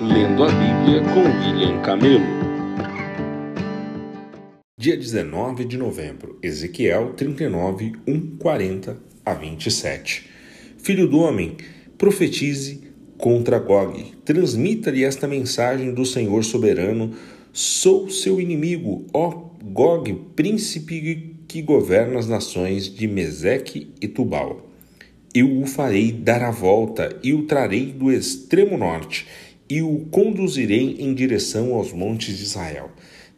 Lendo a Bíblia com William Camelo. Dia 19 de novembro, Ezequiel 39, 1, 40 a 27. Filho do homem, profetize contra Gog. Transmita-lhe esta mensagem do Senhor soberano: Sou seu inimigo, ó Gog, príncipe que governa as nações de Meseque e Tubal. Eu o farei dar a volta e o trarei do extremo norte e o conduzirei em direção aos montes de Israel.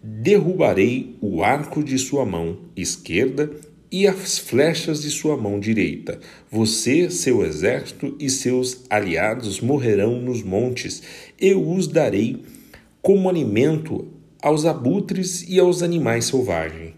Derrubarei o arco de sua mão esquerda e as flechas de sua mão direita. Você, seu exército e seus aliados morrerão nos montes. Eu os darei como alimento aos abutres e aos animais selvagens.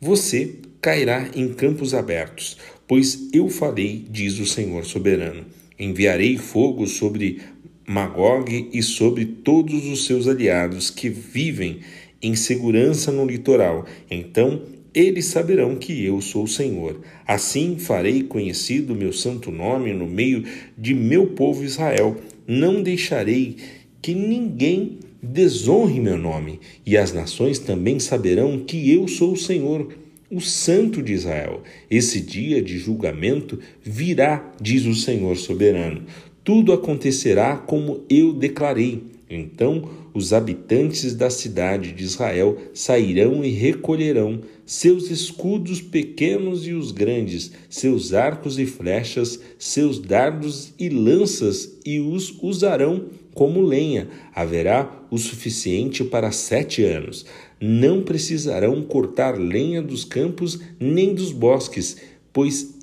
Você cairá em campos abertos, pois eu falei, diz o Senhor soberano. Enviarei fogo sobre Magog e sobre todos os seus aliados que vivem em segurança no litoral. Então eles saberão que eu sou o Senhor. Assim farei conhecido meu santo nome no meio de meu povo Israel. Não deixarei que ninguém desonre meu nome, e as nações também saberão que eu sou o Senhor, o Santo de Israel. Esse dia de julgamento virá, diz o Senhor soberano. Tudo acontecerá como eu declarei. Então os habitantes da cidade de Israel sairão e recolherão seus escudos pequenos e os grandes, seus arcos e flechas, seus dardos e lanças, e os usarão como lenha. Haverá o suficiente para sete anos. Não precisarão cortar lenha dos campos nem dos bosques, pois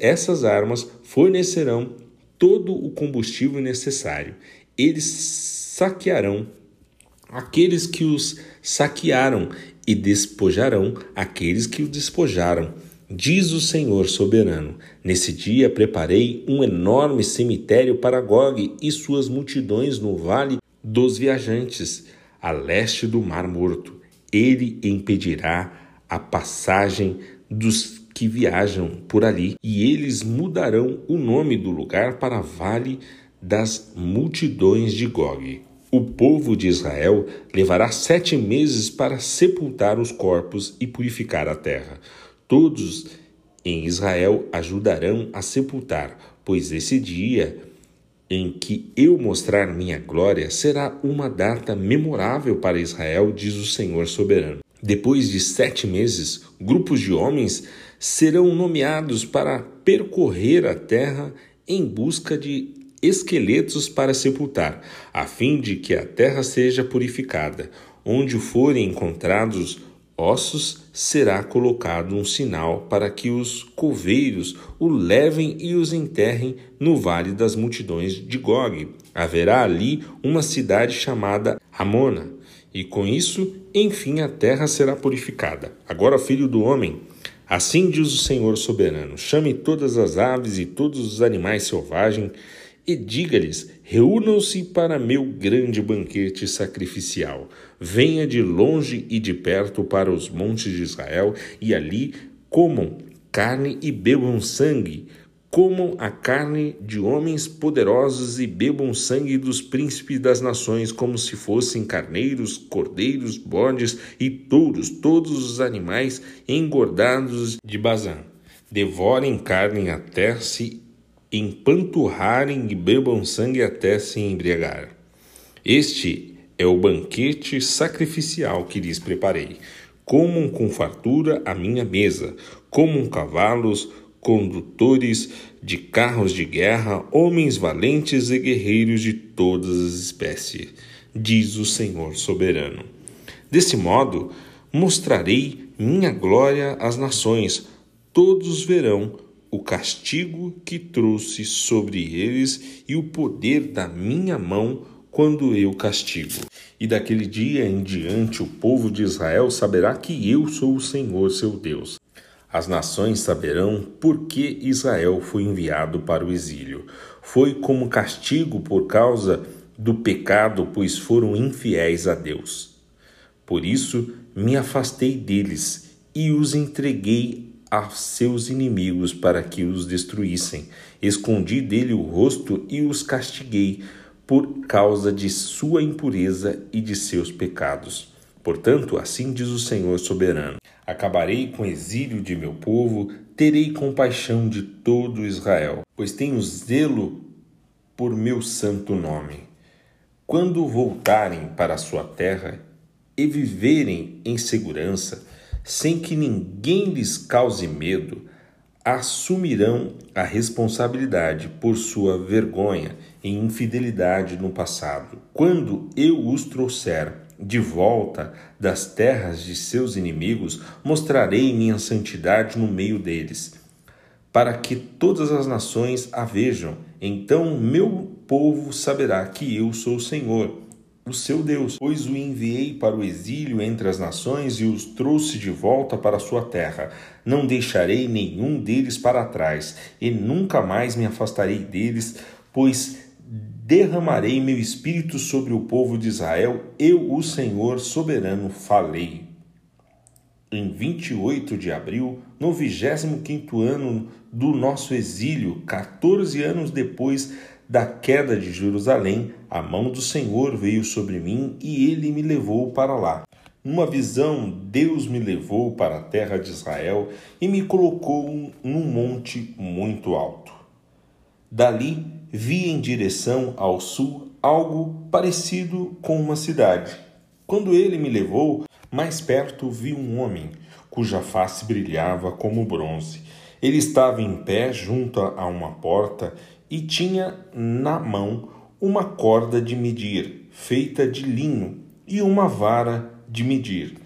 essas armas fornecerão todo o combustível necessário. Eles saquearão aqueles que os saquearam e despojarão aqueles que o despojaram. Diz o Senhor soberano: Nesse dia preparei um enorme cemitério para Gog e suas multidões no vale dos viajantes, a leste do Mar Morto. Ele impedirá a passagem dos que viajam por ali, e eles mudarão o nome do lugar para Vale das Multidões de Gog. O povo de Israel levará sete meses para sepultar os corpos e purificar a terra. Todos em Israel ajudarão a sepultar, pois esse dia em que eu mostrar minha glória será uma data memorável para Israel, diz o Senhor soberano. Depois de sete meses, grupos de homens serão nomeados para percorrer a terra em busca de esqueletos para sepultar, a fim de que a terra seja purificada. Onde forem encontrados ossos, será colocado um sinal para que os coveiros o levem e os enterrem no vale das multidões de Gog. Haverá ali uma cidade chamada Amona, e com isso, enfim, a terra será purificada. Agora, filho do homem, Assim diz o Senhor soberano: chame todas as aves e todos os animais selvagens e diga-lhes: reúnam-se para meu grande banquete sacrificial. Venha de longe e de perto para os montes de Israel e ali comam carne e bebam sangue comam a carne de homens poderosos e bebam sangue dos príncipes das nações, como se fossem carneiros, cordeiros, bodes e touros, todos os animais engordados de Bazã. Devorem carne até se empanturrarem e bebam sangue até se embriagar. Este é o banquete sacrificial que lhes preparei. Comam com fartura a minha mesa, comam cavalos, condutores de carros de guerra, homens valentes e guerreiros de todas as espécies, diz o Senhor soberano. Desse modo, mostrarei minha glória às nações, todos verão o castigo que trouxe sobre eles e o poder da minha mão quando eu castigo. E daquele dia em diante o povo de Israel saberá que eu sou o Senhor seu Deus. As nações saberão por que Israel foi enviado para o exílio. Foi como castigo por causa do pecado, pois foram infiéis a Deus. Por isso me afastei deles e os entreguei a seus inimigos para que os destruíssem. Escondi dele o rosto e os castiguei, por causa de sua impureza e de seus pecados. Portanto, assim diz o Senhor soberano: Acabarei com o exílio de meu povo, terei compaixão de todo Israel, pois tenho zelo por meu santo nome. Quando voltarem para a sua terra e viverem em segurança, sem que ninguém lhes cause medo, assumirão a responsabilidade por sua vergonha e infidelidade no passado. Quando eu os trouxer de volta das terras de seus inimigos, mostrarei minha santidade no meio deles, para que todas as nações a vejam. Então meu povo saberá que eu sou o Senhor o seu Deus, pois o enviei para o exílio entre as nações e os trouxe de volta para a sua terra. Não deixarei nenhum deles para trás, e nunca mais me afastarei deles, pois derramarei meu espírito sobre o povo de Israel, eu, o Senhor soberano, falei. Em 28 de abril, no 25 ano do nosso exílio, 14 anos depois da queda de Jerusalém, a mão do Senhor veio sobre mim e ele me levou para lá. Numa visão, Deus me levou para a terra de Israel e me colocou num monte muito alto. Dali vi em direção ao sul algo parecido com uma cidade. Quando ele me levou, mais perto vi um homem, cuja face brilhava como bronze. Ele estava em pé junto a uma porta e tinha na mão uma corda de medir, feita de linho, e uma vara de medir.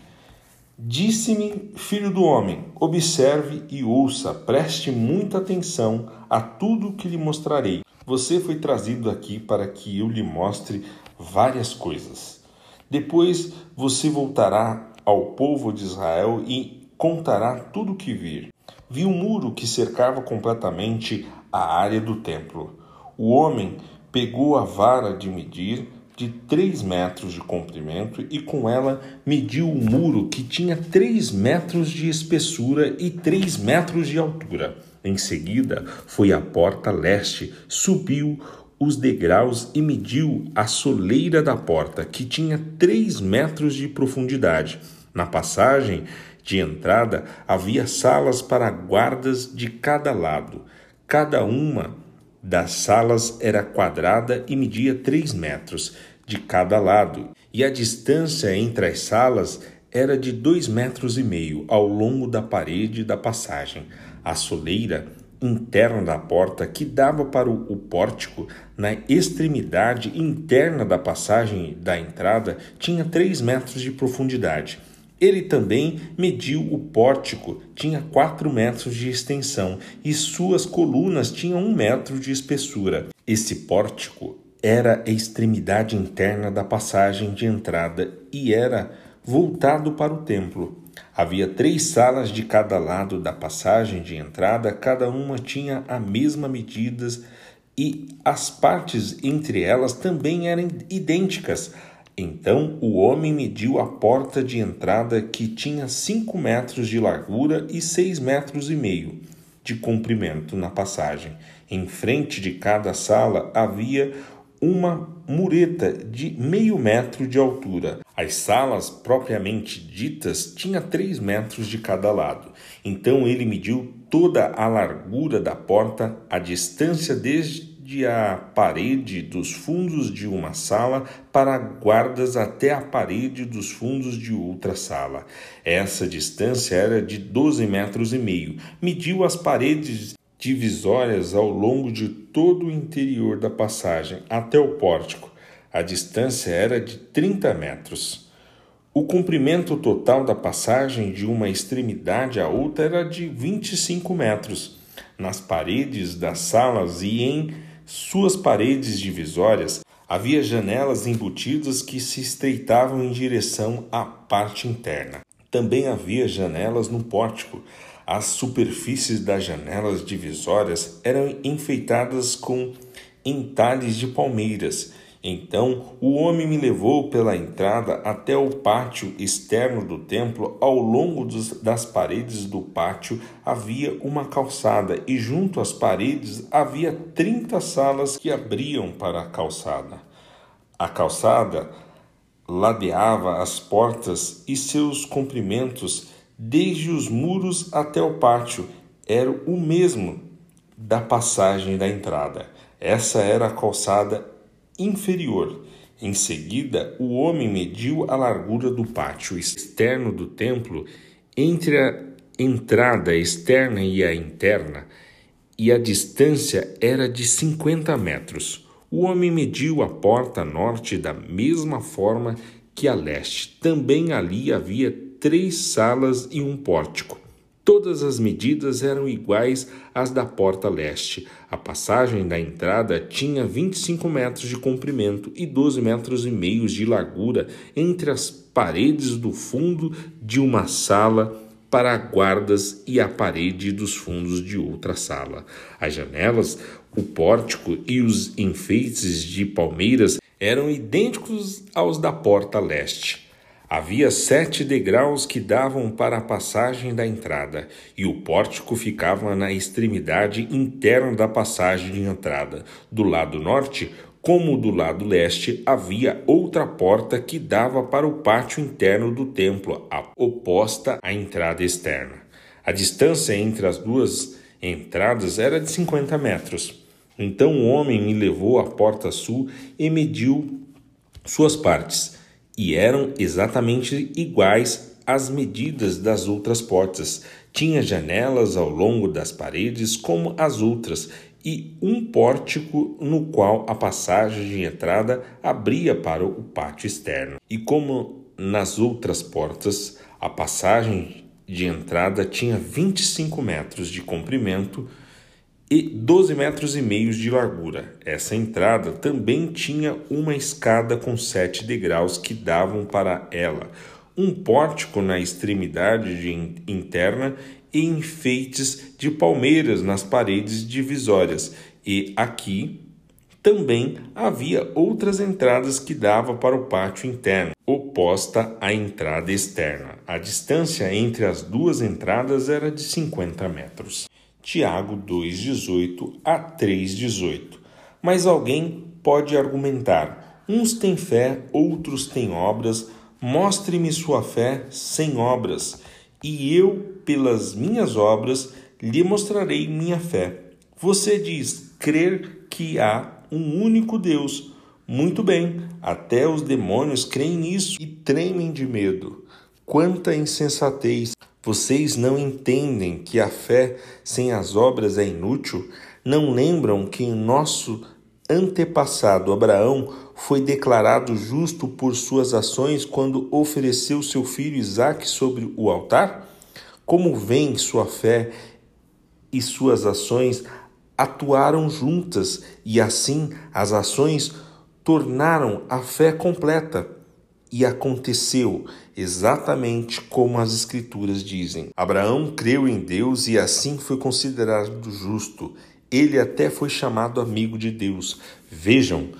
Disse-me, filho do homem, observe e ouça, preste muita atenção a tudo que lhe mostrarei. Você foi trazido aqui para que eu lhe mostre várias coisas. Depois você voltará ao povo de Israel e contará tudo o que vir. Vi um muro que cercava completamente a área do templo. O homem pegou a vara de medir de três metros de comprimento e com ela mediu o muro que tinha três metros de espessura e três metros de altura. Em seguida, foi à porta leste, subiu os degraus e mediu a soleira da porta, que tinha três metros de profundidade. Na passagem de entrada havia salas para guardas de cada lado. Cada uma das salas era quadrada e media três metros de cada lado, e a distância entre as salas era de dois metros e meio ao longo da parede da passagem. A soleira interna da porta que dava para o pórtico, na extremidade interna da passagem da entrada, tinha três metros de profundidade. Ele também mediu o pórtico, tinha quatro metros de extensão e suas colunas tinham um metro de espessura. Esse pórtico era a extremidade interna da passagem de entrada e era voltado para o templo. Havia três salas de cada lado da passagem de entrada, cada uma tinha a mesma medida e as partes entre elas também eram idênticas. Então o homem mediu a porta de entrada que tinha cinco metros de largura e seis metros e meio de comprimento na passagem. Em frente de cada sala havia uma mureta de meio metro de altura. As salas propriamente ditas tinham três metros de cada lado. Então ele mediu toda a largura da porta, a distância desde de a parede dos fundos de uma sala para guardas até a parede dos fundos de outra sala. Essa distância era de 12 metros e meio. Mediu as paredes divisórias ao longo de todo o interior da passagem até o pórtico. A distância era de 30 metros. O comprimento total da passagem de uma extremidade à outra era de 25 metros. Nas paredes das salas e em suas paredes divisórias havia janelas embutidas que se estreitavam em direção à parte interna. Também havia janelas no pórtico. As superfícies das janelas divisórias eram enfeitadas com entalhes de palmeiras então o homem me levou pela entrada até o pátio externo do templo. Ao longo dos, das paredes do pátio havia uma calçada, e junto às paredes havia trinta salas que abriam para a calçada. A calçada ladeava as portas e seus comprimentos, desde os muros até o pátio, era o mesmo da passagem da entrada. Essa era a calçada inferior. Em seguida, o homem mediu a largura do pátio externo do templo entre a entrada externa e a interna, e a distância era de 50 metros. O homem mediu a porta norte da mesma forma que a leste. Também ali havia três salas e um pórtico. Todas as medidas eram iguais às da porta leste. A passagem da entrada tinha 25 metros de comprimento e 12 metros e meio de largura entre as paredes do fundo de uma sala para guardas e a parede dos fundos de outra sala. As janelas, o pórtico e os enfeites de palmeiras eram idênticos aos da porta leste. Havia sete degraus que davam para a passagem da entrada, e o pórtico ficava na extremidade interna da passagem de entrada. Do lado norte, como do lado leste, havia outra porta que dava para o pátio interno do templo, oposta à entrada externa. A distância entre as duas entradas era de 50 metros. Então o homem me levou à porta sul e mediu suas partes e eram exatamente iguais às medidas das outras portas. Tinha janelas ao longo das paredes como as outras e um pórtico no qual a passagem de entrada abria para o pátio externo. E como nas outras portas, a passagem de entrada tinha 25 metros de comprimento e 12 metros e meio de largura. Essa entrada também tinha uma escada com sete degraus que davam para ela, um pórtico na extremidade de interna e enfeites de palmeiras nas paredes divisórias. E aqui também havia outras entradas que davam para o pátio interno, oposta à entrada externa. A distância entre as duas entradas era de 50 metros. Tiago 2,18 a 3,18. Mas alguém pode argumentar: uns têm fé, outros têm obras, mostre-me sua fé sem obras, e eu, pelas minhas obras, lhe mostrarei minha fé. Você diz crer que há um único Deus. Muito bem, até os demônios creem nisso e tremem de medo. Quanta insensatez! Vocês não entendem que a fé sem as obras é inútil? Não lembram que nosso antepassado Abraão foi declarado justo por suas ações quando ofereceu seu filho Isaque sobre o altar? Como vem sua fé e suas ações atuaram juntas e assim as ações tornaram a fé completa. E aconteceu exatamente como as Escrituras dizem. Abraão creu em Deus e assim foi considerado justo. Ele até foi chamado amigo de Deus. Vejam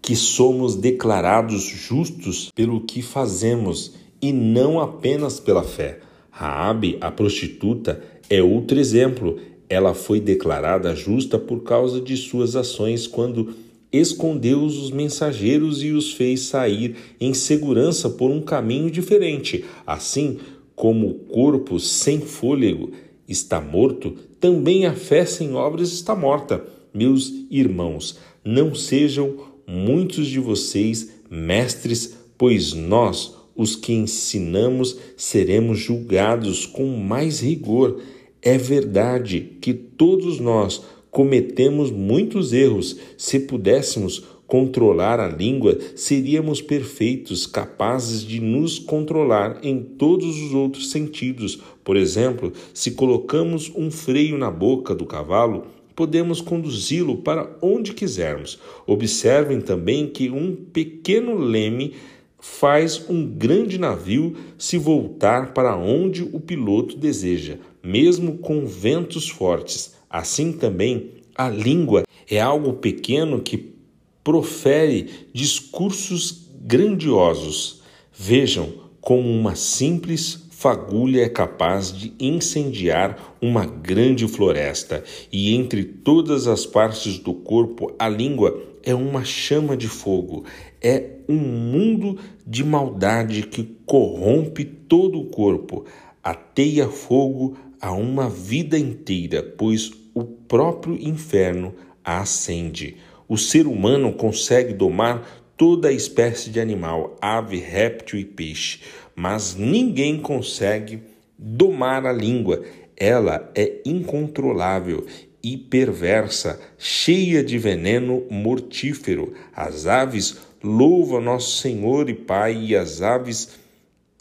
que somos declarados justos pelo que fazemos e não apenas pela fé. Raabe, a prostituta, é outro exemplo. Ela foi declarada justa por causa de suas ações quando escondeu os mensageiros e os fez sair em segurança por um caminho diferente. Assim como o corpo sem fôlego está morto, também a fé sem obras está morta. Meus irmãos, não sejam muitos de vocês mestres, pois nós, os que ensinamos, seremos julgados com mais rigor. É verdade que todos nós cometemos muitos erros. Se pudéssemos controlar a língua, seríamos perfeitos, capazes de nos controlar em todos os outros sentidos. Por exemplo, se colocamos um freio na boca do cavalo, podemos conduzi-lo para onde quisermos. Observem também que um pequeno leme faz um grande navio se voltar para onde o piloto deseja, mesmo com ventos fortes. Assim também, a língua é algo pequeno que profere discursos grandiosos. Vejam como uma simples fagulha é capaz de incendiar uma grande floresta, e entre todas as partes do corpo, a língua é uma chama de fogo. É um mundo de maldade que corrompe todo o corpo, ateia fogo a uma vida inteira, pois o próprio inferno a acende. O ser humano consegue domar toda espécie de animal, ave, réptil e peixe, mas ninguém consegue domar a língua. Ela é incontrolável e perversa, cheia de veneno mortífero. As aves louvam nosso Senhor e Pai, e as aves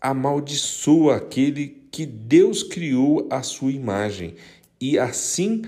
amaldiçoam aquele que Deus criou à sua imagem, e assim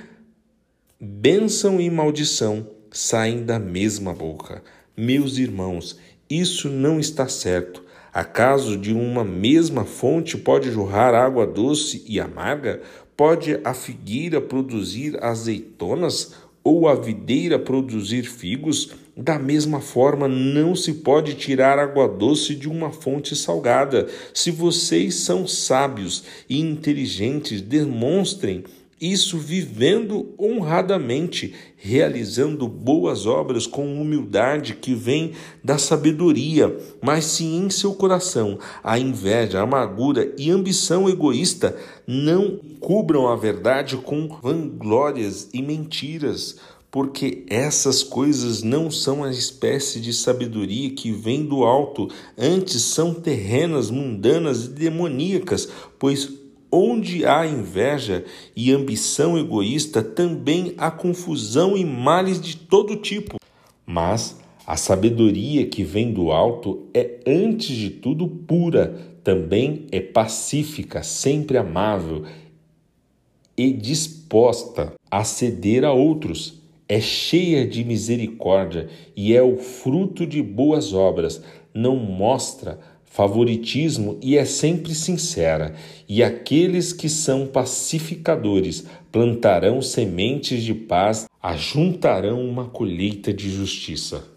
bênção e maldição saem da mesma boca. Meus irmãos, isso não está certo. Acaso de uma mesma fonte pode jorrar água doce e amarga? Pode a figueira produzir azeitonas ou a videira produzir figos? Da mesma forma, não se pode tirar água doce de uma fonte salgada. Se vocês são sábios e inteligentes, demonstrem isso vivendo honradamente, realizando boas obras com humildade que vem da sabedoria, mas se em seu coração a inveja, a amargura e ambição egoísta não cubram a verdade com vanglórias e mentiras, porque essas coisas não são a espécie de sabedoria que vem do alto, antes são terrenas, mundanas e demoníacas, pois Onde há inveja e ambição egoísta, também há confusão e males de todo tipo. Mas a sabedoria que vem do alto é, antes de tudo, pura, também é pacífica, sempre amável e disposta a ceder a outros. É cheia de misericórdia e é o fruto de boas obras. Não mostra favoritismo e é sempre sincera, e aqueles que são pacificadores plantarão sementes de paz, ajuntarão uma colheita de justiça.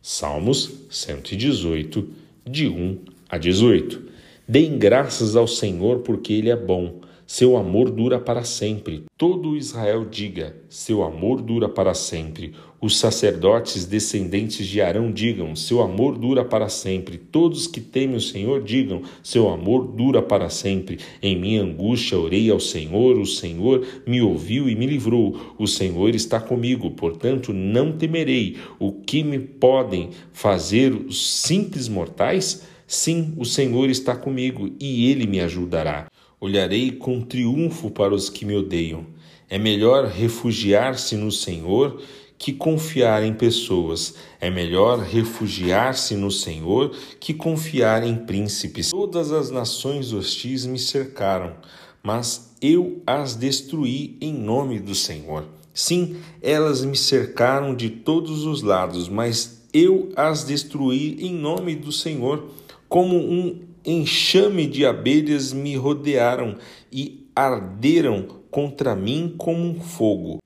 Salmos 118, de 1 a 18. Deem graças ao Senhor porque Ele é bom seu amor dura para sempre. Todo Israel diga: Seu amor dura para sempre. Os sacerdotes descendentes de Arão digam: Seu amor dura para sempre. Todos que temem o Senhor digam: Seu amor dura para sempre. Em minha angústia orei ao Senhor, o Senhor me ouviu e me livrou. O Senhor está comigo, portanto não temerei. O que me podem fazer os simples mortais? Sim, o Senhor está comigo e ele me ajudará. Olharei com triunfo para os que me odeiam. É melhor refugiar-se no Senhor que confiar em pessoas. É melhor refugiar-se no Senhor que confiar em príncipes. Todas as nações hostis me cercaram, mas eu as destruí em nome do Senhor. Sim, elas me cercaram de todos os lados, mas eu as destruí em nome do Senhor, como um enxame de abelhas me rodearam e arderam contra mim como um fogo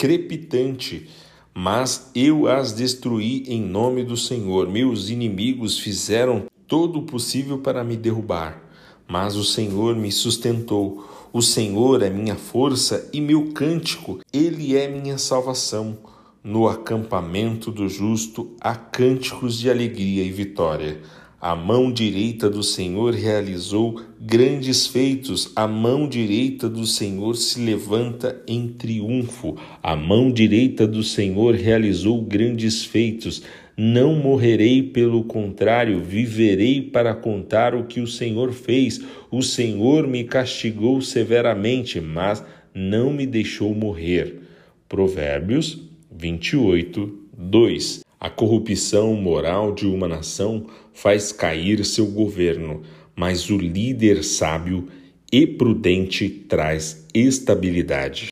crepitante. Mas eu as destruí em nome do Senhor. Meus inimigos fizeram todo o possível para me derrubar, mas o Senhor me sustentou. O Senhor é minha força e meu cântico, ele é minha salvação. No acampamento do justo há cânticos de alegria e vitória. A mão direita do Senhor realizou grandes feitos, a mão direita do Senhor se levanta em triunfo. A mão direita do Senhor realizou grandes feitos. Não morrerei, pelo contrário, viverei para contar o que o Senhor fez. O Senhor me castigou severamente, mas não me deixou morrer. Provérbios 28, 2. A corrupção moral de uma nação faz cair seu governo, mas o líder sábio e prudente traz estabilidade.